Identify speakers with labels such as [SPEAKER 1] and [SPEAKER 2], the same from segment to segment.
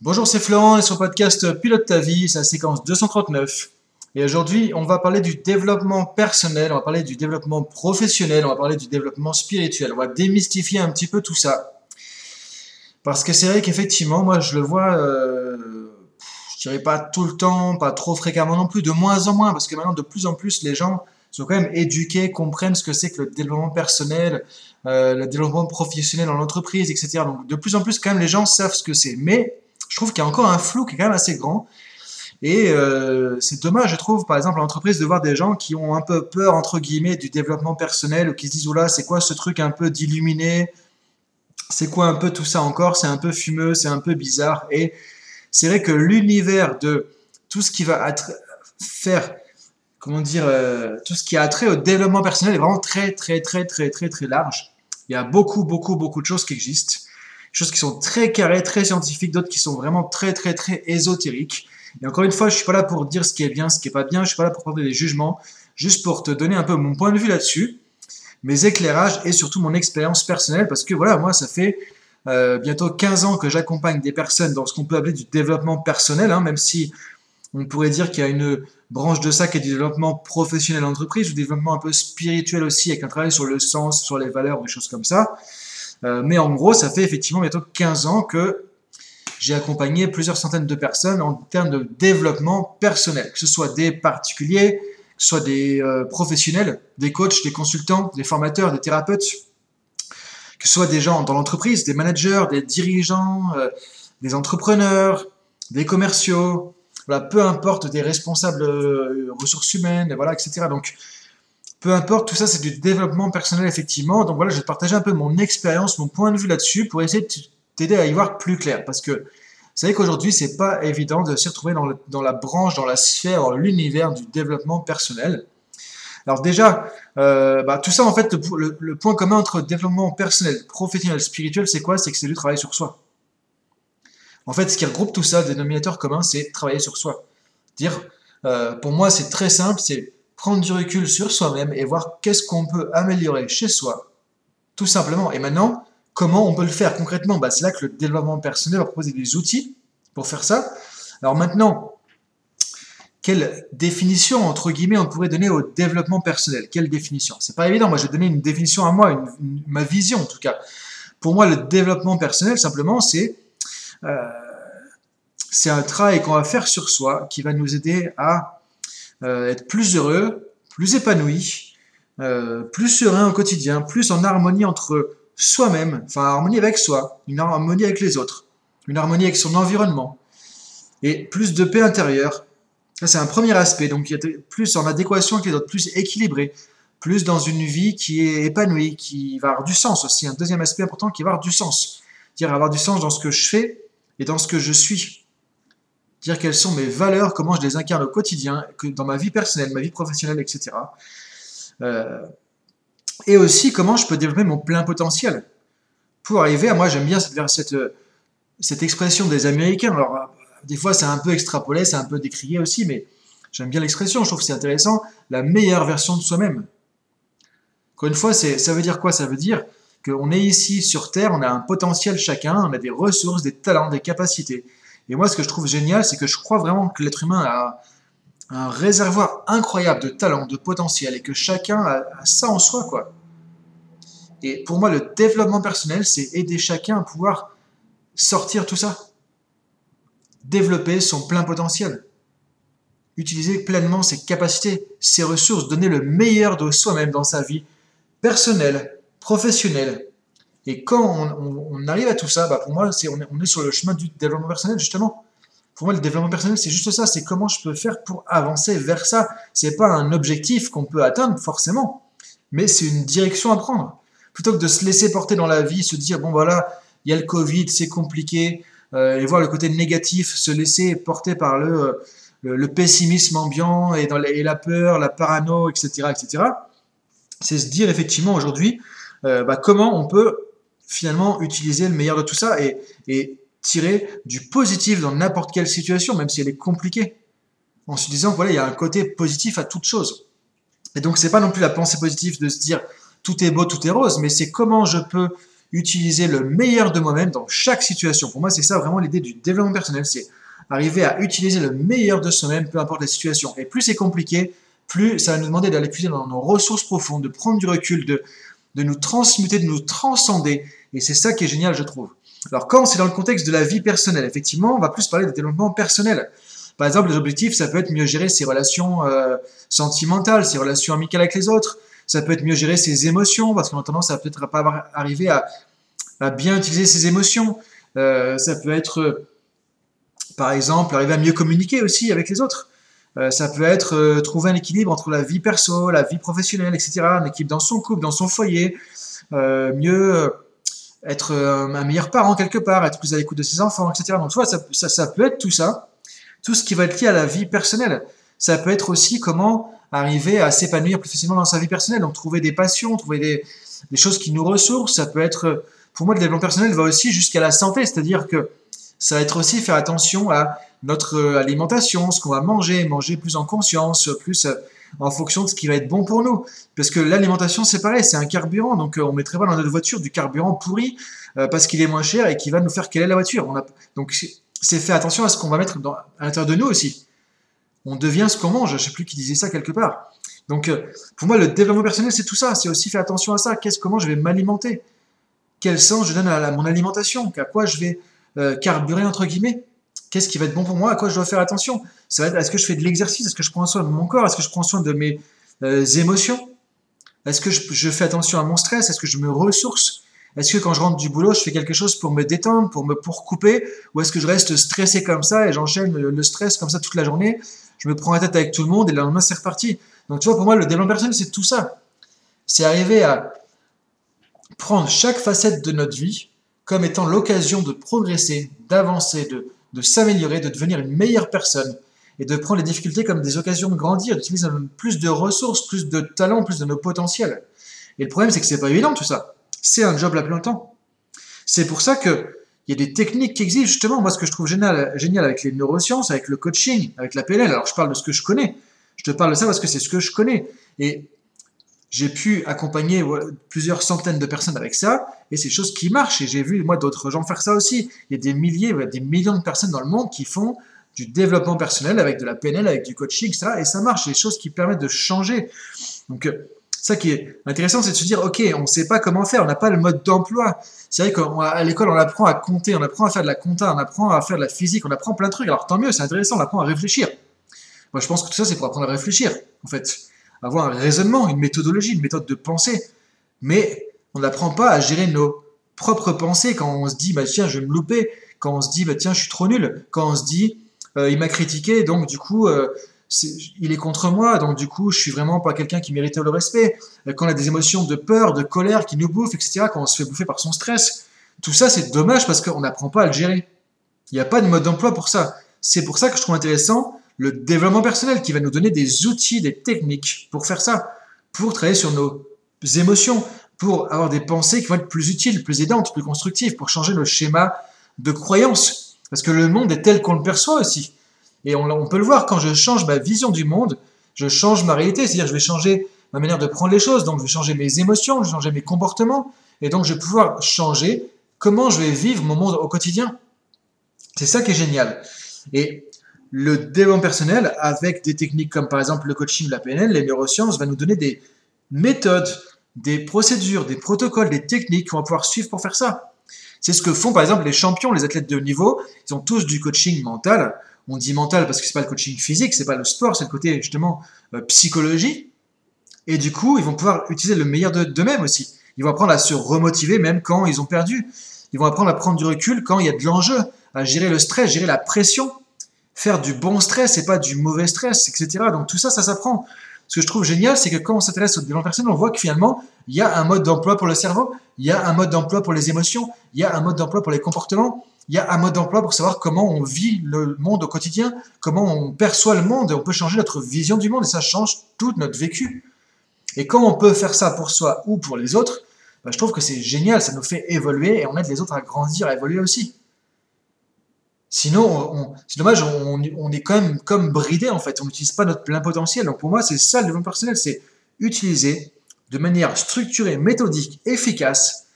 [SPEAKER 1] Bonjour, c'est Florent et sur le podcast Pilote ta vie, c'est la séquence 239. Et aujourd'hui, on va parler du développement personnel, on va parler du développement professionnel, on va parler du développement spirituel. On va démystifier un petit peu tout ça. Parce que c'est vrai qu'effectivement, moi je le vois, euh, je dirais pas tout le temps, pas trop fréquemment non plus, de moins en moins, parce que maintenant de plus en plus les gens sont quand même éduqués, comprennent ce que c'est que le développement personnel, euh, le développement professionnel en entreprise, etc. Donc de plus en plus quand même les gens savent ce que c'est. Mais je trouve qu'il y a encore un flou qui est quand même assez grand. Et euh, c'est dommage, je trouve, par exemple, en entreprise, de voir des gens qui ont un peu peur, entre guillemets, du développement personnel, ou qui se disent, oula, c'est quoi ce truc un peu d'illuminé? C'est quoi un peu tout ça encore? C'est un peu fumeux, c'est un peu bizarre. Et c'est vrai que l'univers de tout ce qui va faire, comment dire, euh, tout ce qui a trait au développement personnel est vraiment très, très, très, très, très, très large. Il y a beaucoup, beaucoup, beaucoup de choses qui existent choses qui sont très carrées, très scientifiques, d'autres qui sont vraiment très, très, très ésotériques. Et encore une fois, je suis pas là pour dire ce qui est bien, ce qui est pas bien, je suis pas là pour prendre des jugements, juste pour te donner un peu mon point de vue là-dessus, mes éclairages et surtout mon expérience personnelle, parce que voilà, moi, ça fait euh, bientôt 15 ans que j'accompagne des personnes dans ce qu'on peut appeler du développement personnel, hein, même si on pourrait dire qu'il y a une branche de ça qui est du développement professionnel d'entreprise, ou développement un peu spirituel aussi, avec un travail sur le sens, sur les valeurs, des choses comme ça. Euh, mais en gros, ça fait effectivement bientôt 15 ans que j'ai accompagné plusieurs centaines de personnes en termes de développement personnel, que ce soit des particuliers, que ce soit des euh, professionnels, des coachs, des consultants, des formateurs, des thérapeutes, que ce soit des gens dans l'entreprise, des managers, des dirigeants, euh, des entrepreneurs, des commerciaux, voilà, peu importe, des responsables ressources humaines, voilà, etc. Donc, peu importe, tout ça c'est du développement personnel effectivement. Donc voilà, je vais partager un peu mon expérience, mon point de vue là-dessus pour essayer de t'aider à y voir plus clair. Parce que vous savez qu'aujourd'hui, c'est pas évident de s'y retrouver dans, la branche, dans la sphère, dans l'univers du développement personnel. Alors déjà, euh, bah, tout ça en fait, le, point commun entre développement personnel, professionnel, spirituel, c'est quoi? C'est que c'est du travail sur soi. En fait, ce qui regroupe tout ça, dénominateur commun, c'est travailler sur soi. Dire, euh, pour moi, c'est très simple, c'est prendre du recul sur soi-même et voir qu'est-ce qu'on peut améliorer chez soi, tout simplement. Et maintenant, comment on peut le faire concrètement? Bah, C'est là que le développement personnel va proposer des outils pour faire ça. Alors maintenant, quelle définition, entre guillemets, on pourrait donner au développement personnel? Quelle définition? C'est pas évident. Moi, je vais donner une définition à moi, ma vision en tout cas. Pour moi, le développement personnel, simplement, c'est euh, c'est un travail qu'on va faire sur soi qui va nous aider à être plus heureux, plus épanoui, euh, plus serein au quotidien, plus en harmonie entre soi-même, enfin harmonie avec soi, une harmonie avec les autres, une harmonie avec son environnement, et plus de paix intérieure. Ça, c'est un premier aspect, donc plus en adéquation avec les autres, plus équilibré, plus dans une vie qui est épanouie, qui va avoir du sens aussi. Un deuxième aspect important qui va avoir du sens. Dire avoir du sens dans ce que je fais et dans ce que je suis dire quelles sont mes valeurs, comment je les incarne au quotidien, dans ma vie personnelle, ma vie professionnelle, etc. Euh, et aussi comment je peux développer mon plein potentiel pour arriver à moi j'aime bien cette, cette, cette expression des Américains. Alors des fois c'est un peu extrapolé, c'est un peu décrié aussi, mais j'aime bien l'expression, je trouve que c'est intéressant, la meilleure version de soi-même. Encore une fois, ça veut dire quoi? Ça veut dire qu'on est ici sur Terre, on a un potentiel chacun, on a des ressources, des talents, des capacités. Et moi, ce que je trouve génial, c'est que je crois vraiment que l'être humain a un réservoir incroyable de talent, de potentiel, et que chacun a, ça en soi, quoi. Et pour moi, le développement personnel, c'est aider chacun à pouvoir sortir tout ça. Développer son plein potentiel. Utiliser pleinement ses capacités, ses ressources, donner le meilleur de soi-même dans sa vie personnelle, professionnelle, et quand on, arrive à tout ça, bah, pour moi, c'est, on, est, sur le chemin du développement personnel, justement. Pour moi, le développement personnel, c'est juste ça. C'est comment je peux faire pour avancer vers ça. C'est pas un objectif qu'on peut atteindre, forcément. Mais c'est une direction à prendre. Plutôt que de se laisser porter dans la vie, se dire, bon, voilà, il y a le Covid, c'est compliqué, euh, et voir le côté négatif, se laisser porter par le, le, pessimisme ambiant et la peur, la parano, etc., etc. C'est se dire, effectivement, aujourd'hui, euh, bah, comment on peut finalement utiliser le meilleur de tout ça et, tirer du positif dans n'importe quelle situation, même si elle est compliquée, en se disant voilà, il y a un côté positif à toute chose. Et donc, c'est pas non plus la pensée positive de se dire tout est beau, tout est rose, mais c'est comment je peux utiliser le meilleur de moi-même dans chaque situation. Pour moi, c'est ça vraiment l'idée du développement personnel, c'est arriver à utiliser le meilleur de soi-même, peu importe la situation. Et plus c'est compliqué, plus ça va nous demander d'aller puiser dans nos ressources profondes, de prendre du recul, de, de nous transmuter, de nous transcender. Et c'est ça qui est génial, je trouve. Alors, quand c'est dans le contexte de la vie personnelle, effectivement, on va plus parler de développement personnel. Par exemple, les objectifs, ça peut être mieux gérer ses relations euh, sentimentales, ses relations amicales avec les autres. Ça peut être mieux gérer ses émotions, parce qu'on a tendance à peut-être pas arriver à, à, bien utiliser ses émotions. Euh, ça peut être, par exemple, arriver à mieux communiquer aussi avec les autres. Euh, ça peut être euh, trouver un équilibre entre la vie perso, la vie professionnelle, etc. Un équilibre dans son couple, dans son foyer. Euh, mieux être un meilleur parent quelque part, être plus à l'écoute de ses enfants, etc. Donc, tu ça, ça, peut être tout ça, tout ce qui va être lié à la vie personnelle. Ça peut être aussi comment arriver à s'épanouir plus facilement dans sa vie personnelle, donc trouver des passions, trouver des, des choses qui nous ressourcent. Ça peut être, pour moi, le développement personnel va aussi jusqu'à la santé, c'est-à-dire que ça va être aussi faire attention à notre euh, alimentation, ce qu'on va manger, manger plus en conscience, plus euh, en fonction de ce qui va être bon pour nous. Parce que l'alimentation, c'est pareil, c'est un carburant, donc euh, on mettrait pas dans notre voiture du carburant pourri parce qu'il est moins cher et qui va nous faire quelle est la voiture. Donc c'est faire attention à ce qu'on va mettre à l'intérieur de nous aussi. On devient ce qu'on mange, je sais plus qui disait ça quelque part. Donc pour moi, le développement personnel, c'est tout ça, c'est aussi faire attention à ça. Qu'est-ce, comment je vais m'alimenter? Quel sens je donne à, mon alimentation? À quoi je vais carburer entre guillemets? Qu'est-ce qui va être bon pour moi À quoi je dois faire attention? Est-ce que je fais de l'exercice? Est-ce que je prends soin de mon corps? Est-ce que je prends soin de mes euh, émotions? Est-ce que je, fais attention à mon stress? Est-ce que je me ressource? Est-ce que quand je rentre du boulot, je fais quelque chose pour me détendre, pour me pour couper? Ou est-ce que je reste stressé comme ça et j'enchaîne le, stress comme ça toute la journée? Je me prends la tête avec tout le monde et le lendemain c'est reparti. Donc tu vois, pour moi, le développement personnel, c'est tout ça. C'est arriver à prendre chaque facette de notre vie comme étant l'occasion de progresser, d'avancer, de, de s'améliorer, de devenir une meilleure personne et de prendre les difficultés comme des occasions de grandir, d'utiliser plus de ressources, plus de talents, plus de nos potentiels. Et le problème, c'est que c'est pas évident tout ça. C'est un job à plein temps. C'est pour ça que il y a des techniques qui existent justement. Moi, ce que je trouve génial, génial avec les neurosciences, avec le coaching, avec la PNL. Alors, je parle de ce que je connais. Je te parle de ça parce que c'est ce que je connais. Et j'ai pu accompagner plusieurs centaines de personnes avec ça, et c'est choses qui marchent. Et j'ai vu, moi, d'autres gens faire ça aussi. Il y a des milliers, des millions de personnes dans le monde qui font du développement personnel avec de la PNL, avec du coaching, etc. Et ça marche, des choses qui permettent de changer. Donc, euh, ça qui est intéressant, c'est de se dire, OK, on ne sait pas comment faire, on n'a pas le mode d'emploi. C'est vrai qu'à l'école, on apprend à compter, on apprend à faire de la compta, on apprend à faire de la physique, on apprend plein de trucs. Alors tant mieux, c'est intéressant, on apprend à réfléchir. Moi, je pense que tout ça, c'est pour apprendre à réfléchir, en fait avoir un raisonnement, une méthodologie, une méthode de pensée. Mais on n'apprend pas à gérer nos propres pensées quand on se dit bah tiens je vais me louper, quand on se dit bah tiens je suis trop nul, quand on se dit euh, il m'a critiqué donc du coup euh, il est contre moi donc du coup je suis vraiment pas quelqu'un qui mérite le respect. Euh, quand on a des émotions de peur, de colère qui nous bouffent, etc. Quand on se fait bouffer par son stress, tout ça c'est dommage parce qu'on n'apprend pas à le gérer. Il n'y a pas de mode d'emploi pour ça. C'est pour ça que je trouve intéressant le développement personnel qui va nous donner des outils, des techniques pour faire ça, pour travailler sur nos émotions, pour avoir des pensées qui vont être plus utiles, plus aidantes, plus constructives, pour changer nos schémas de croyances. Parce que le monde est tel qu'on le perçoit aussi. Et on, peut le voir, quand je change ma vision du monde, je change ma réalité, c'est-à-dire je vais changer ma manière de prendre les choses, donc je vais changer mes émotions, je vais changer mes comportements, et donc je vais pouvoir changer comment je vais vivre mon monde au quotidien. C'est ça qui est génial. Et le développement personnel avec des techniques comme par exemple le coaching, la PNL, les neurosciences, va nous donner des méthodes, des procédures, des protocoles, des techniques qu'on va pouvoir suivre pour faire ça. C'est ce que font par exemple les champions, les athlètes de haut niveau. Ils ont tous du coaching mental. On dit mental parce que c'est pas le coaching physique, c'est pas le sport, c'est le côté justement euh, psychologie. Et du coup, ils vont pouvoir utiliser le meilleur d'eux-mêmes aussi. Ils vont apprendre à se remotiver même quand ils ont perdu. Ils vont apprendre à prendre du recul quand il y a de l'enjeu, à gérer le stress, gérer la pression faire du bon stress et pas du mauvais stress, etc. Donc tout ça, ça s'apprend. Ce que je trouve génial, c'est que quand on s'intéresse au développement personnel, on voit que finalement, il y a un mode d'emploi pour le cerveau, il y a un mode d'emploi pour les émotions, il y a un mode d'emploi pour les comportements, il y a un mode d'emploi pour savoir comment on vit le monde au quotidien, comment on perçoit le monde, et on peut changer notre vision du monde, et ça change tout notre vécu. Et quand on peut faire ça pour soi ou pour les autres, bah, je trouve que c'est génial, ça nous fait évoluer, et on aide les autres à grandir, à évoluer aussi. Sinon, c'est dommage, on, est quand même comme bridé en fait, on n'utilise pas notre plein potentiel. Donc pour moi, c'est ça le développement personnel, c'est utiliser de manière structurée, méthodique, efficace,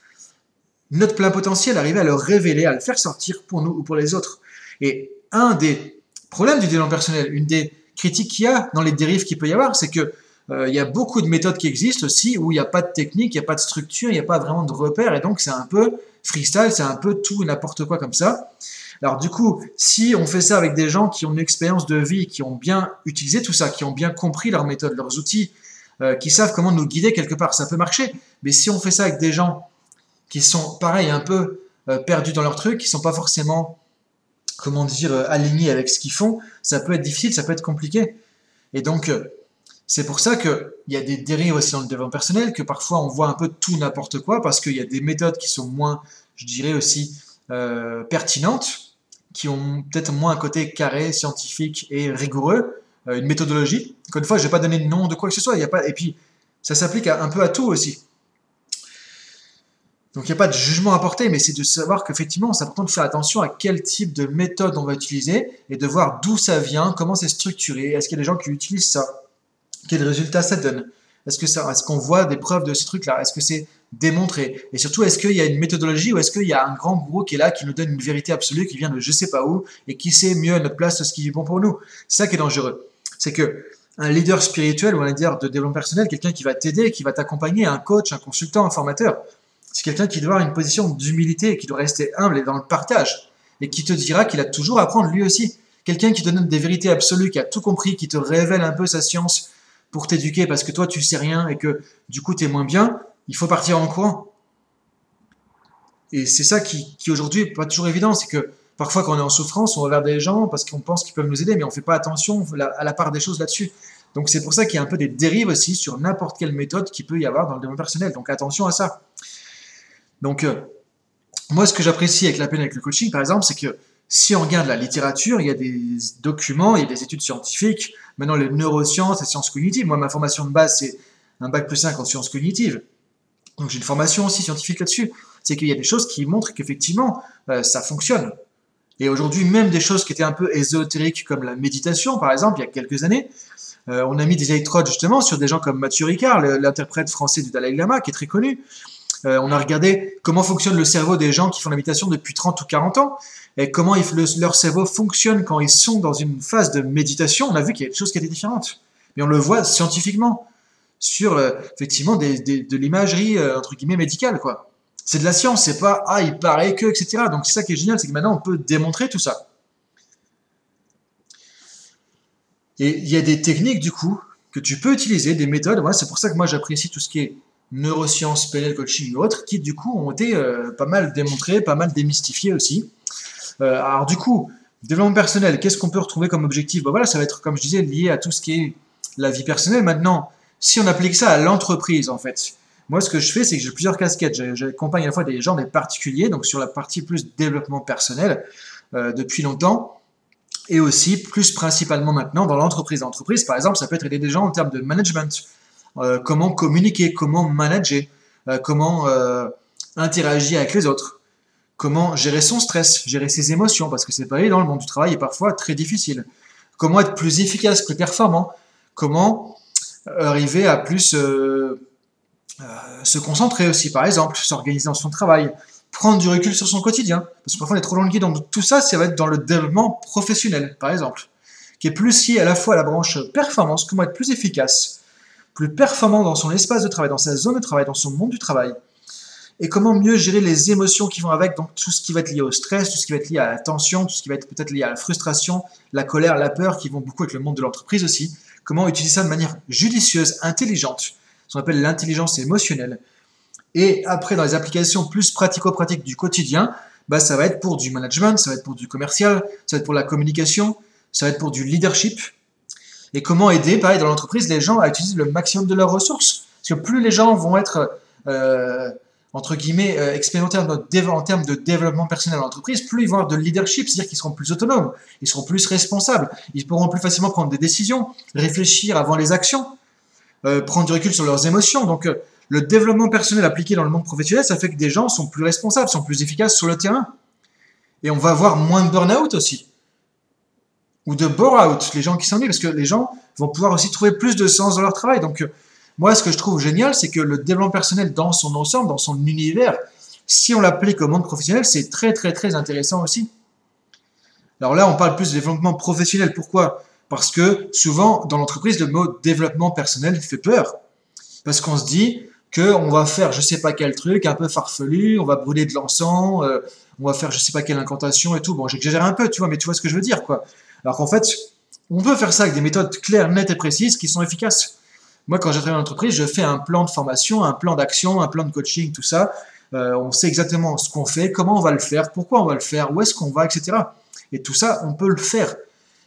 [SPEAKER 1] notre plein potentiel, arriver à le révéler, à le faire sortir pour nous ou pour les autres. Et un des problèmes du développement personnel, une des critiques qu'il y a dans les dérives qu'il peut y avoir, c'est que euh, il y a beaucoup de méthodes qui existent aussi où il n'y a pas de technique, il n'y a pas de structure, il n'y a pas vraiment de repères, et donc c'est un peu freestyle, c'est un peu tout et n'importe quoi comme ça. Alors du coup, si on fait ça avec des gens qui ont une expérience de vie, qui ont bien utilisé tout ça, qui ont bien compris leurs méthodes, leurs outils, euh, qui savent comment nous guider quelque part, ça peut marcher. Mais si on fait ça avec des gens qui sont, pareil, un peu euh, perdus dans leur truc, qui sont pas forcément, comment dire, alignés avec ce qu'ils font, ça peut être difficile, ça peut être compliqué. Et donc, c'est pour ça qu'il y a des dérives aussi dans le développement personnel, que parfois on voit un peu tout n'importe quoi, parce qu'il y a des méthodes qui sont moins, je dirais aussi, euh, pertinentes, qui ont peut-être moins un côté carré, scientifique et rigoureux, euh, une méthodologie. Encore une fois, je ne vais pas donner le nom de quoi que ce soit, y a pas, et puis ça s'applique un peu à tout aussi. Donc il n'y a pas de jugement à porter, mais c'est de savoir qu'effectivement, c'est important de faire attention à quel type de méthode on va utiliser et de voir d'où ça vient, comment c'est structuré, est-ce qu'il y a des gens qui utilisent ça quel résultat ça donne Est-ce que est-ce qu'on voit des preuves de ce truc-là Est-ce que c'est démontré Et surtout, est-ce qu'il y a une méthodologie ou est-ce qu'il y a un grand gourou qui est là, qui nous donne une vérité absolue, qui vient de je sais pas où et qui sait mieux à notre place ce qui est bon pour nous? C'est ça qui est dangereux. C'est que un leader spirituel ou un leader de développement personnel, quelqu'un qui va t'aider, qui va t'accompagner, un coach, un consultant, un formateur, c'est quelqu'un qui doit avoir une position d'humilité, qui doit rester humble et dans le partage, et qui te dira qu'il a toujours à apprendre lui aussi. Quelqu'un qui te donne des vérités absolues, qui a tout compris, qui te révèle un peu sa science, pour t'éduquer parce que toi tu sais rien et que du coup tu es moins bien, il faut partir en courant. Et c'est ça qui, qui aujourd'hui n'est pas toujours évident, c'est que parfois quand on est en souffrance, on vers des gens parce qu'on pense qu'ils peuvent nous aider, mais on ne fait pas attention à la part des choses là-dessus. Donc c'est pour ça qu'il y a un peu des dérives aussi sur n'importe quelle méthode qui peut y avoir dans le développement personnel. Donc attention à ça. Donc euh, moi ce que j'apprécie avec la peine avec le coaching par exemple, c'est que si on regarde la littérature, il y a des documents, il y a des études scientifiques, maintenant les neurosciences, les sciences cognitives. Moi, ma formation de base, c'est un bac plus 5 en sciences cognitives. Donc j'ai une formation aussi scientifique là-dessus. C'est qu'il y a des choses qui montrent qu'effectivement, euh, ça fonctionne. Et aujourd'hui, même des choses qui étaient un peu ésotériques, comme la méditation, par exemple, il y a quelques années, euh, on a mis des électrodes justement sur des gens comme Mathieu Ricard, l'interprète français du Dalai Lama, qui est très connu. Euh, on a regardé comment fonctionne le cerveau des gens qui font la méditation depuis 30 ou 40 ans et comment leur cerveau fonctionne quand ils sont dans une phase de méditation, on a vu qu'il y a des choses qui étaient différentes. Mais on le voit scientifiquement sur euh, effectivement de l'imagerie euh, entre guillemets médicale quoi. C'est de la science, c'est pas ah il paraît que etc. Donc c'est ça qui est génial, c'est que maintenant on peut démontrer tout ça. Et il y a des techniques du coup que tu peux utiliser, des méthodes. Voilà, c'est pour ça que moi j'apprécie tout ce qui est neurosciences, PNL coaching ou autres, qui du coup ont été euh, pas mal démontrés, pas mal démystifiés aussi. Alors du coup, développement personnel, qu'est-ce qu'on peut retrouver comme objectif? Bah, Voilà, ça va être, comme je disais, lié à tout ce qui est la vie personnelle. Maintenant, si on applique ça à l'entreprise, en fait, moi, ce que je fais, c'est que j'ai plusieurs casquettes. J'accompagne à la fois des gens, des particuliers, donc sur la partie plus développement personnel euh, depuis longtemps, et aussi plus principalement maintenant dans l'entreprise. L'entreprise, par exemple, ça peut être aider des gens en termes de management, euh, comment communiquer, comment manager, comment interagir avec les autres comment gérer son stress, gérer ses émotions, parce que c'est pareil dans le monde du travail est parfois très difficile. Comment être plus efficace, plus performant, comment euh, arriver à plus euh, euh, se concentrer aussi, par exemple, s'organiser dans son travail, prendre du recul sur son quotidien, parce que parfois on est trop dans le donc tout ça, ça va être dans le développement professionnel, par exemple, qui est plus lié à la fois à la branche performance, comment être plus efficace, plus performant dans son espace de travail, dans sa zone de travail, dans son monde du travail, et comment mieux gérer les émotions qui vont avec, donc tout ce qui va être lié au stress, tout ce qui va être lié à la tension, tout ce qui va être peut-être lié à la frustration, la colère, la peur, qui vont beaucoup avec le monde de l'entreprise aussi. Comment utiliser ça de manière judicieuse, intelligente, ce qu'on appelle l'intelligence émotionnelle. Et après, dans les applications plus pratico-pratiques du quotidien, bah, ça va être pour du management, ça va être pour du commercial, ça va être pour la communication, ça va être pour du leadership. Et comment aider, pareil, dans l'entreprise, les gens à utiliser le maximum de leurs ressources. Parce que plus les gens vont être euh, entre guillemets, euh, expérimenter en, termes de développement personnel dans l'entreprise, plus ils vont avoir de leadership, c'est-à-dire qu'ils seront plus autonomes, ils seront plus responsables, ils pourront plus facilement prendre des décisions, réfléchir avant les actions, euh, prendre du recul sur leurs émotions. Donc, euh, le développement personnel appliqué dans le monde professionnel, ça fait que des gens sont plus responsables, sont plus efficaces sur le terrain. Et on va avoir moins de burn-out aussi. Ou de bore-out, les gens qui s'ennuient, parce que les gens vont pouvoir aussi trouver plus de sens dans leur travail. Donc, moi, ce que je trouve génial, c'est que le développement personnel dans son ensemble, dans son univers, si on l'applique au monde professionnel, c'est très très très intéressant aussi. Alors là, on parle plus de développement professionnel. Pourquoi? Parce que souvent, dans l'entreprise, le mot développement personnel fait peur. Parce qu'on se dit qu'on va faire je sais pas quel truc, un peu farfelu, on va brûler de l'encens, euh, on va faire je sais pas quelle incantation et tout. Bon, j'exagère un peu, tu vois, mais tu vois ce que je veux dire, quoi. Alors qu'en fait, on peut faire ça avec des méthodes claires, nettes et précises qui sont efficaces. Moi, quand j'ai travaillé en entreprise, je fais un plan de formation, un plan d'action, un plan de coaching, tout ça. Euh, on sait exactement ce qu'on fait, comment on va le faire, pourquoi on va le faire, où est-ce qu'on va, etc. Et tout ça, on peut le faire.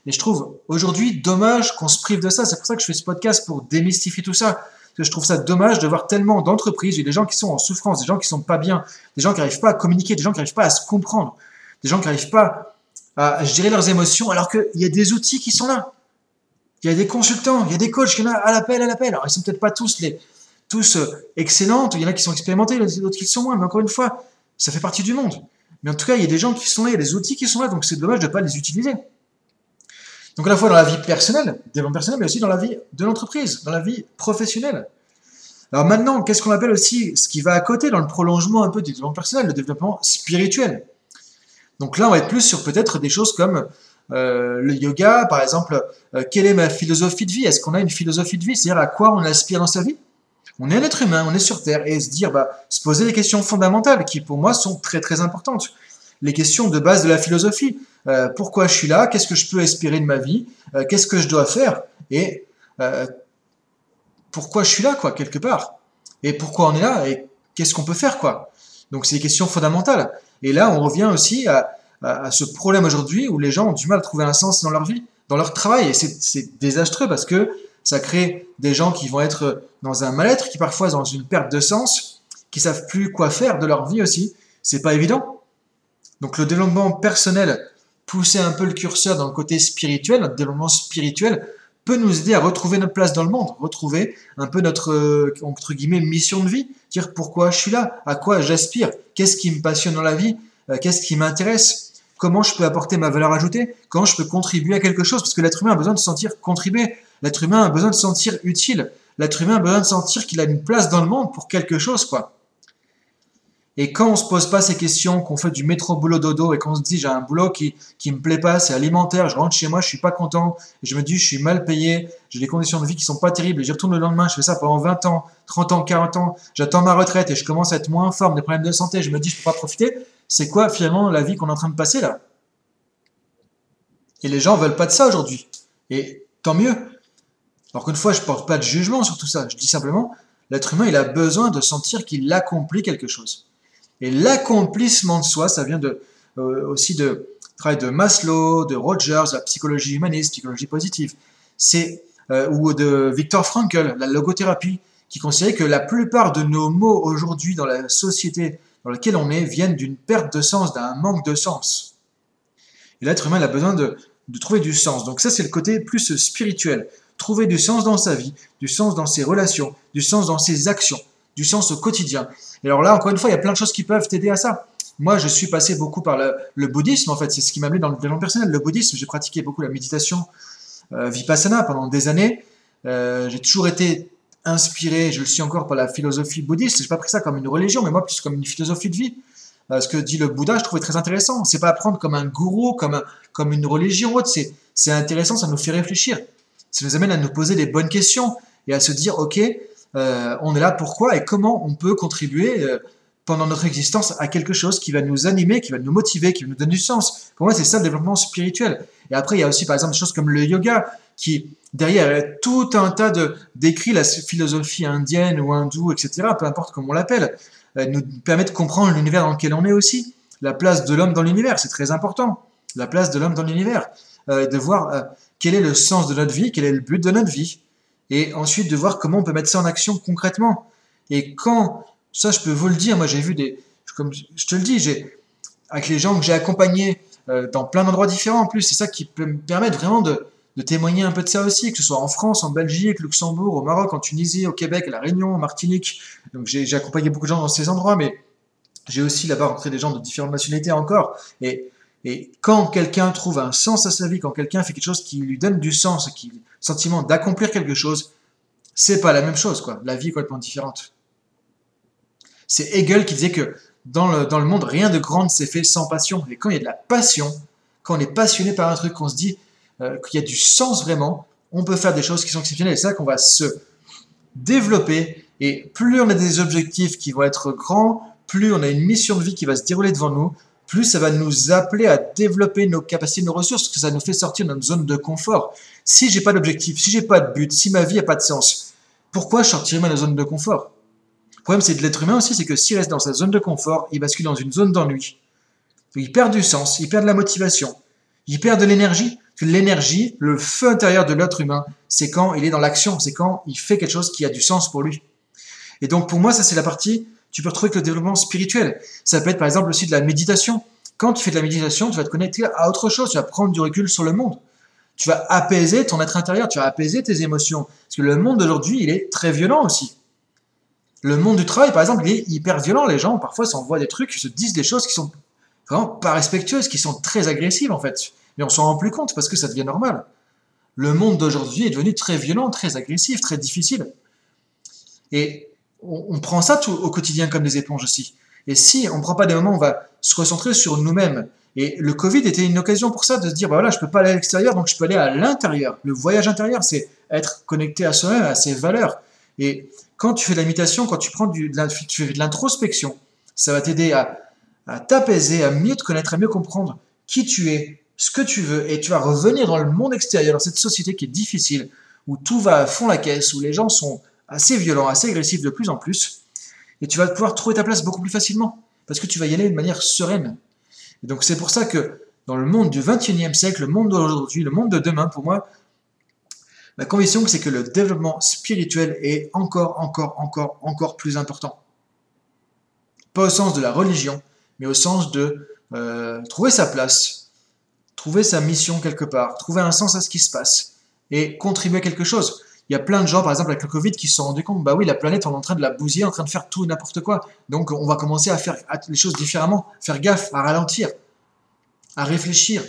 [SPEAKER 1] Et je trouve aujourd'hui dommage qu'on se prive de ça. C'est pour ça que je fais ce podcast pour démystifier tout ça. Parce que je trouve ça dommage de voir tellement d'entreprises, des gens qui sont en souffrance, des gens qui sont pas bien, des gens qui n'arrivent pas à communiquer, des gens qui n'arrivent pas à se comprendre, des gens qui n'arrivent pas à gérer leurs émotions, alors qu'il y a des outils qui sont là. Il y a des consultants, il y a des coachs qui sont à l'appel, à l'appel. Alors, ils sont peut-être pas tous les, tous euh, excellents, il y en a qui sont expérimentés, d'autres qui sont moins, mais encore une fois, ça fait partie du monde. Mais en tout cas, il y a des gens qui sont là, il y a des outils qui sont là, donc c'est dommage de ne pas les utiliser. Donc à la fois dans la vie personnelle, développement personnel, mais aussi dans la vie de l'entreprise, dans la vie professionnelle. Alors maintenant, qu'est-ce qu'on appelle aussi ce qui va à côté dans le prolongement un peu du développement personnel, le développement spirituel? Donc là, on va être plus sur peut-être des choses comme euh, le yoga, par exemple, euh, quelle est ma philosophie de vie? Est-ce qu'on a une philosophie de vie? C'est-à-dire à quoi on aspire dans sa vie? On est un être humain, on est sur Terre, et se dire, bah, se poser des questions fondamentales qui pour moi sont très très importantes. Les questions de base de la philosophie. Euh, pourquoi je suis là? Qu'est-ce que je peux espérer de ma vie? Qu'est-ce que je dois faire? Et pourquoi je suis là, quoi, quelque part? Et pourquoi on est là? Et qu'est-ce qu'on peut faire, quoi? Donc c'est des questions fondamentales. Et là, on revient aussi à, à, ce problème aujourd'hui où les gens ont du mal à trouver un sens dans leur vie, dans leur travail. Et c'est désastreux parce que ça crée des gens qui vont être dans un mal-être, qui parfois dans une perte de sens, qui savent plus quoi faire de leur vie aussi. C'est pas évident. Donc le développement personnel, pousser un peu le curseur dans le côté spirituel, notre développement spirituel, peut nous aider à retrouver notre place dans le monde, retrouver un peu notre, euh, entre guillemets, mission de vie, dire pourquoi je suis là, à quoi j'aspire, qu'est-ce qui me passionne dans la vie, euh, qu'est-ce qui m'intéresse, comment je peux apporter ma valeur ajoutée, comment je peux contribuer à quelque chose, parce que l'être humain a besoin de se sentir contribuer, l'être humain a besoin de se sentir utile, l'être humain a besoin de sentir qu'il a une place dans le monde pour quelque chose, quoi. Et quand on se pose pas ces questions, qu'on fait du métro boulot dodo et qu'on se dit j'ai un boulot qui qui me plaît pas, c'est alimentaire, je rentre chez moi, je suis pas content, je me dis je suis mal payé, j'ai des conditions de vie qui sont pas terribles, et j'y retourne le lendemain, je fais ça pendant 20 ans, 30 ans, 40 ans, j'attends ma retraite et je commence à être moins en forme, des problèmes de santé, je me dis je peux pas profiter, c'est quoi finalement la vie qu'on est en train de passer là? Et les gens veulent pas de ça aujourd'hui. Et tant mieux. Alors qu'une fois, je porte pas de jugement sur tout ça. Je dis simplement, l'être humain, il a besoin de sentir qu'il accomplit quelque chose. Et l'accomplissement de soi, ça vient euh, aussi de travail de Maslow, de Rogers, la psychologie humaniste, psychologie positive. C'est euh, ou de Viktor Frankl, la logothérapie, qui considérait que la plupart de nos mots aujourd'hui dans la société dans lequel on est viennent d'une perte de sens, d'un manque de sens. Et l'être humain a besoin de, trouver du sens. Donc ça, c'est le côté plus spirituel. Trouver du sens dans sa vie, du sens dans ses relations, du sens dans ses actions, du sens au quotidien. Et alors là, encore une fois, il y a plein de choses qui peuvent t'aider à ça. Moi, je suis passé beaucoup par le, bouddhisme, en fait. C'est ce qui m'a amené dans le développement personnel. Le bouddhisme, j'ai pratiqué beaucoup la méditation euh, vipassana pendant des années. Euh, j'ai toujours été inspiré, je le suis encore par la philosophie bouddhiste. J'ai pas pris ça comme une religion, mais moi plus comme une philosophie de vie. Euh, ce que dit le Bouddha, je trouvais très intéressant. C'est pas apprendre comme un gourou, comme, une religion ou autre. C'est, c'est intéressant, ça nous fait réfléchir. Ça nous amène à nous poser les bonnes questions et à se dire, ok, euh, on est là pourquoi et comment on peut contribuer euh, pendant notre existence à quelque chose qui va nous animer, qui va nous motiver, qui va nous donner du sens. Pour moi, c'est ça le développement spirituel. Et après, il y a aussi, par exemple, des choses comme le yoga, qui, derrière, tout un tas de d'écrits, la philosophie indienne ou hindoue, etc., peu importe comment on l'appelle, euh, nous permet de comprendre l'univers dans lequel on est aussi. La place de l'homme dans l'univers, c'est très important. La place de l'homme dans l'univers. De voir quel est le sens de notre vie, quel est le but de notre vie. Et ensuite de voir comment on peut mettre ça en action concrètement. Et quand, ça je peux vous le dire, moi j'ai vu des, comme je te le dis, j'ai, avec les gens que j'ai accompagnés dans plein d'endroits différents en plus, c'est ça qui peut me permettre vraiment de, de témoigner un peu de ça aussi, que ce soit en France, en Belgique, Luxembourg, au Maroc, en Tunisie, au Québec, à La Réunion, en Martinique. Donc j'ai accompagné beaucoup de gens dans ces endroits, mais j'ai aussi là-bas rencontré des gens de différentes nationalités encore. Et, et quand quelqu'un trouve un sens à sa vie, quand quelqu'un fait quelque chose qui lui donne du sens, qui sentiment d'accomplir quelque chose, c'est pas la même chose, quoi. La vie est complètement différente. C'est Hegel qui disait que dans le, dans le monde, rien de grand ne s'est fait sans passion. Et quand il y a de la passion, quand on est passionné par un truc, qu'on se dit euh, qu'il y a du sens vraiment, on peut faire des choses qui sont exceptionnelles. C'est ça qu'on va se développer. Et plus on a des objectifs qui vont être grands, plus on a une mission de vie qui va se dérouler devant nous, plus ça va nous appeler à développer nos capacités, nos ressources, que ça nous fait sortir de notre zone de confort. Si j'ai pas d'objectif, si j'ai pas de but, si ma vie n'a pas de sens, pourquoi je sortirais de ma zone de confort? Le problème, c'est de l'être humain aussi, c'est que s'il reste dans sa zone de confort, il bascule dans une zone d'ennui. Il perd du sens, il perd de la motivation, il perd de l'énergie. L'énergie, le feu intérieur de l'être humain, c'est quand il est dans l'action, c'est quand il fait quelque chose qui a du sens pour lui. Et donc pour moi, ça c'est la partie tu peux retrouver que le développement spirituel. Ça peut être par exemple aussi de la méditation. Quand tu fais de la méditation, tu vas te connecter à autre chose, tu vas prendre du recul sur le monde. Tu vas apaiser ton être intérieur, tu vas apaiser tes émotions. Parce que le monde d'aujourd'hui, il est très violent aussi. Le monde du travail, par exemple, il est hyper violent. Les gens, parfois, s'envoient des trucs, se disent des choses qui sont vraiment pas respectueuses, qui sont très agressives, en fait. Mais on s'en rend plus compte parce que ça devient normal. Le monde d'aujourd'hui est devenu très violent, très agressif, très difficile. Et on, prend ça tout, au quotidien comme des éponges aussi. Et si on ne prend pas des moments on va se recentrer sur nous-mêmes, et le Covid était une occasion pour ça, de se dire, bah voilà, je peux pas aller à l'extérieur, donc je peux aller à l'intérieur. Le voyage intérieur, c'est être connecté à soi-même, à ses valeurs. Et quand tu fais de l'imitation, quand tu prends du, fais de l'introspection, ça va t'aider à, à t'apaiser, à mieux te connaître, à mieux comprendre qui tu es, ce que tu veux, et tu vas revenir dans le monde extérieur, dans cette société qui est difficile, où tout va à fond la caisse, où les gens sont assez violent, assez agressif de plus en plus, et tu vas pouvoir trouver ta place beaucoup plus facilement, parce que tu vas y aller de manière sereine. Et donc c'est pour ça que dans le monde du 21e siècle, le monde d'aujourd'hui, le monde de demain, pour moi, ma conviction c'est que le développement spirituel est encore, encore, encore, encore plus important. Pas au sens de la religion, mais au sens de euh, trouver sa place, trouver sa mission quelque part, trouver un sens à ce qui se passe et contribuer à quelque chose il y a plein de gens, par exemple avec le Covid, qui se sont rendus compte, bah oui, la planète, on est en train de la bousiller, en train de faire tout et n'importe quoi. Donc on va commencer à faire les choses différemment, faire gaffe, à ralentir, à réfléchir.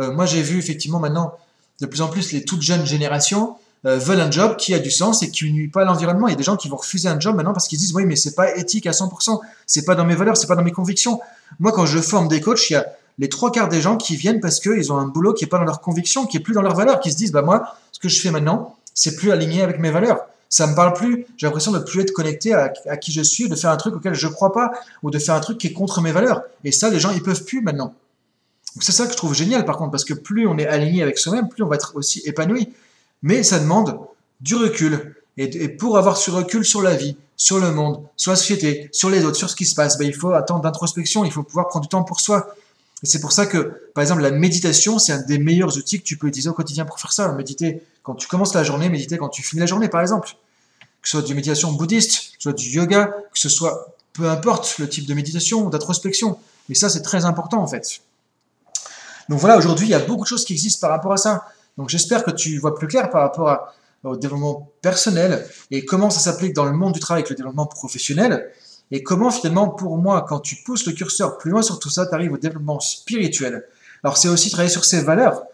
[SPEAKER 1] Euh, moi, j'ai vu effectivement maintenant, de plus en plus, les toutes jeunes générations euh, veulent un job qui a du sens et qui nuit pas à l'environnement. Il y a des gens qui vont refuser un job maintenant parce qu'ils disent, oui, mais c'est pas éthique à 100%, c'est pas dans mes valeurs, c'est pas dans mes convictions. Moi, quand je forme des coachs, il y a les trois quarts des gens qui viennent parce qu'ils ont un boulot qui est pas dans leurs convictions, qui est plus dans leurs valeurs, qui se disent, bah moi, ce que je fais maintenant, c'est plus aligné avec mes valeurs. Ça me parle plus. J'ai l'impression de plus être connecté à, qui je suis, de faire un truc auquel je crois pas, ou de faire un truc qui est contre mes valeurs. Et ça, les gens, ils peuvent plus maintenant. c'est ça que je trouve génial, par contre, parce que plus on est aligné avec soi-même, plus on va être aussi épanoui. Mais ça demande du recul. Et, pour avoir ce recul sur la vie, sur le monde, sur la société, sur les autres, sur ce qui se passe, ben, il faut attendre d'introspection, il faut pouvoir prendre du temps pour soi. Et c'est pour ça que, par exemple, la méditation, c'est un des meilleurs outils que tu peux utiliser au quotidien pour faire ça. Méditer quand tu commences la journée, méditer quand tu finis la journée, par exemple. Que ce soit du méditation bouddhiste, que ce soit du yoga, que ce soit peu importe le type de méditation ou d'introspection. Mais ça, c'est très important en fait. Donc voilà, aujourd'hui, il y a beaucoup de choses qui existent par rapport à ça. Donc j'espère que tu vois plus clair par rapport au développement personnel et comment ça s'applique dans le monde du travail avec le développement professionnel. Et comment finalement, pour moi, quand tu pousses le curseur plus loin sur tout ça, tu arrives au développement spirituel. Alors c'est aussi travailler sur ses valeurs.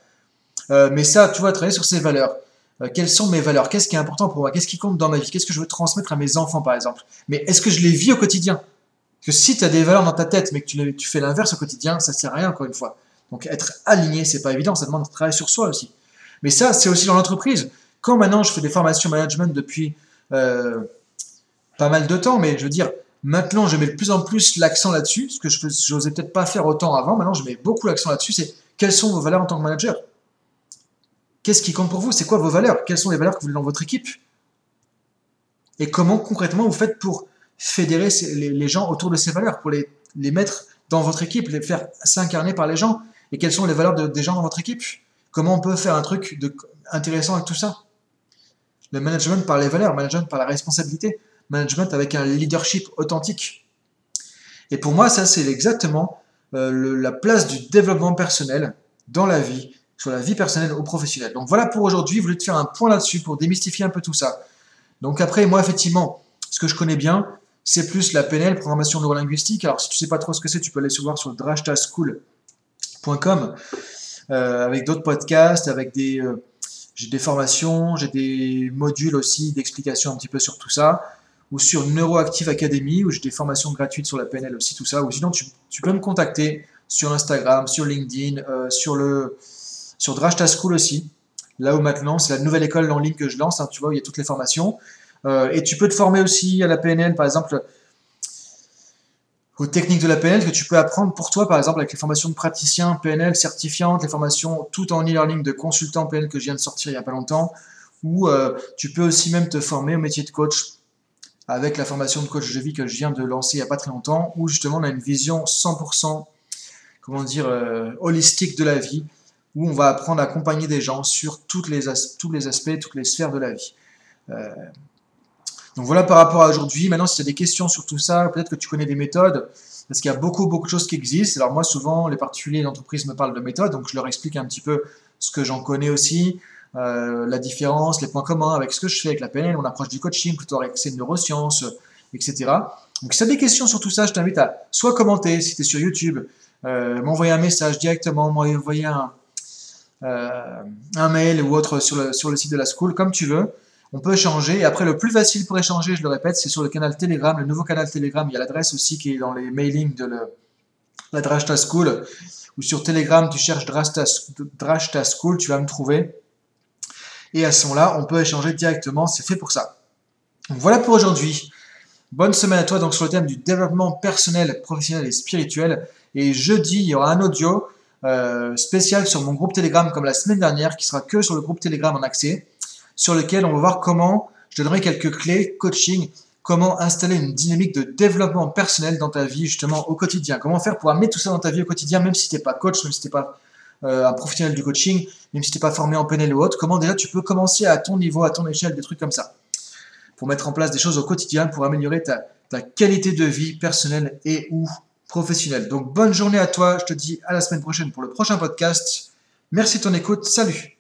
[SPEAKER 1] Euh, mais ça, tu vois, travailler sur ses valeurs. Euh, quelles sont mes valeurs? Qu'est-ce qui est important pour moi? Qu'est-ce qui compte dans ma vie? Qu'est-ce que je veux transmettre à mes enfants, par exemple? Mais est-ce que je les vis au quotidien? Parce que si tu as des valeurs dans ta tête, mais que tu, fais l'inverse au quotidien, ça sert à rien, encore une fois. Donc être aligné, c'est pas évident, ça demande de travailler sur soi aussi. Mais ça, c'est aussi dans l'entreprise. Quand maintenant je fais des formations management depuis euh, pas mal de temps, mais je veux dire, Maintenant, je mets de plus en plus l'accent là-dessus, ce que je n'osais peut-être pas faire autant avant. Maintenant, je mets beaucoup l'accent là-dessus. C'est quelles sont vos valeurs en tant que manager? Qu'est-ce qui compte pour vous? C'est quoi vos valeurs? Quelles sont les valeurs que vous voulez dans votre équipe? Et comment concrètement vous faites pour fédérer les, gens autour de ces valeurs, pour les, mettre dans votre équipe, les faire s'incarner par les gens? Et quelles sont les valeurs des gens dans votre équipe? Comment on peut faire un truc intéressant avec tout ça? Le management par les valeurs, le management par la responsabilité management avec un leadership authentique. Et pour moi, ça, c'est exactement euh, la place du développement personnel dans la vie, sur la vie personnelle ou professionnelle. Donc voilà pour aujourd'hui, je voulais te faire un point là-dessus pour démystifier un peu tout ça. Donc après, moi, effectivement, ce que je connais bien, c'est plus la PNL, programmation neurolinguistique. Alors si tu sais pas trop ce que c'est, tu peux aller se voir sur drashtaschool.com euh, avec d'autres podcasts, avec des, euh, j'ai des formations, j'ai des modules aussi d'explication un petit peu sur tout ça ou sur Neuroactive Academy, où j'ai des formations gratuites sur la PNL aussi, tout ça. Ou sinon, tu, peux me contacter sur Instagram, sur LinkedIn, euh, sur le sur Drashta School aussi. Là où maintenant, c'est la nouvelle école en ligne que je lance, hein, tu vois, où il y a toutes les formations. Euh, et tu peux te former aussi à la PNL, par exemple, aux techniques de la PNL que tu peux apprendre pour toi, par exemple, avec les formations de praticien PNL certifiantes, les formations tout en e-learning de consultant PNL que je viens de sortir il n'y a pas longtemps, ou euh, tu peux aussi même te former au métier de coach avec la formation de coach de vie que je viens de lancer il n'y a pas très longtemps, où justement on a une vision 100%, comment dire, euh, holistique de la vie, où on va apprendre à accompagner des gens sur les tous les aspects, toutes les sphères de la vie. Euh, donc voilà par rapport à aujourd'hui. Maintenant, si tu as des questions sur tout ça, peut-être que tu connais des méthodes, parce qu'il y a beaucoup, beaucoup de choses qui existent. Alors moi, souvent, les particuliers d'entreprise me parlent de méthodes, donc je leur explique un petit peu ce que j'en connais aussi, euh, la différence, les points communs avec ce que je fais avec la PNL, mon approche du coaching, plutôt avec ces neurosciences, etc. Donc si tu as des questions sur tout ça, je t'invite à soit commenter si tu es sur YouTube, euh, m'envoyer un message directement, m'envoyer un, un mail ou autre sur le, sur le site de la school, comme tu veux. On peut échanger. Et après, le plus facile pour échanger, je le répète, c'est sur le canal Telegram, le nouveau canal Telegram. Il y a l'adresse aussi qui est dans les mailings de la Drashta School. Ou sur Telegram, tu cherches Drashta, School, tu vas me trouver. Et à ce moment-là, on peut échanger directement. C'est fait pour ça. voilà pour aujourd'hui. Bonne semaine à toi donc sur le thème du développement personnel, professionnel et spirituel. Et jeudi, il y aura un audio euh, spécial sur mon groupe Telegram comme la semaine dernière qui sera que sur le groupe Telegram en accès sur lequel on va voir comment, je donnerai quelques clés coaching, comment installer une dynamique de développement personnel dans ta vie justement au quotidien. Comment faire pour amener tout ça dans ta vie au quotidien, même si tu n'es pas coach, même si tu n'es pas euh, un professionnel du coaching, même si tu n'es pas formé en PNL ou autre, comment déjà tu peux commencer à ton niveau, à ton échelle, des trucs comme ça. Pour mettre en place des choses au quotidien, pour améliorer ta, ta qualité de vie personnelle et ou professionnelle. Donc bonne journée à toi, je te dis à la semaine prochaine pour le prochain podcast. Merci de ton écoute, salut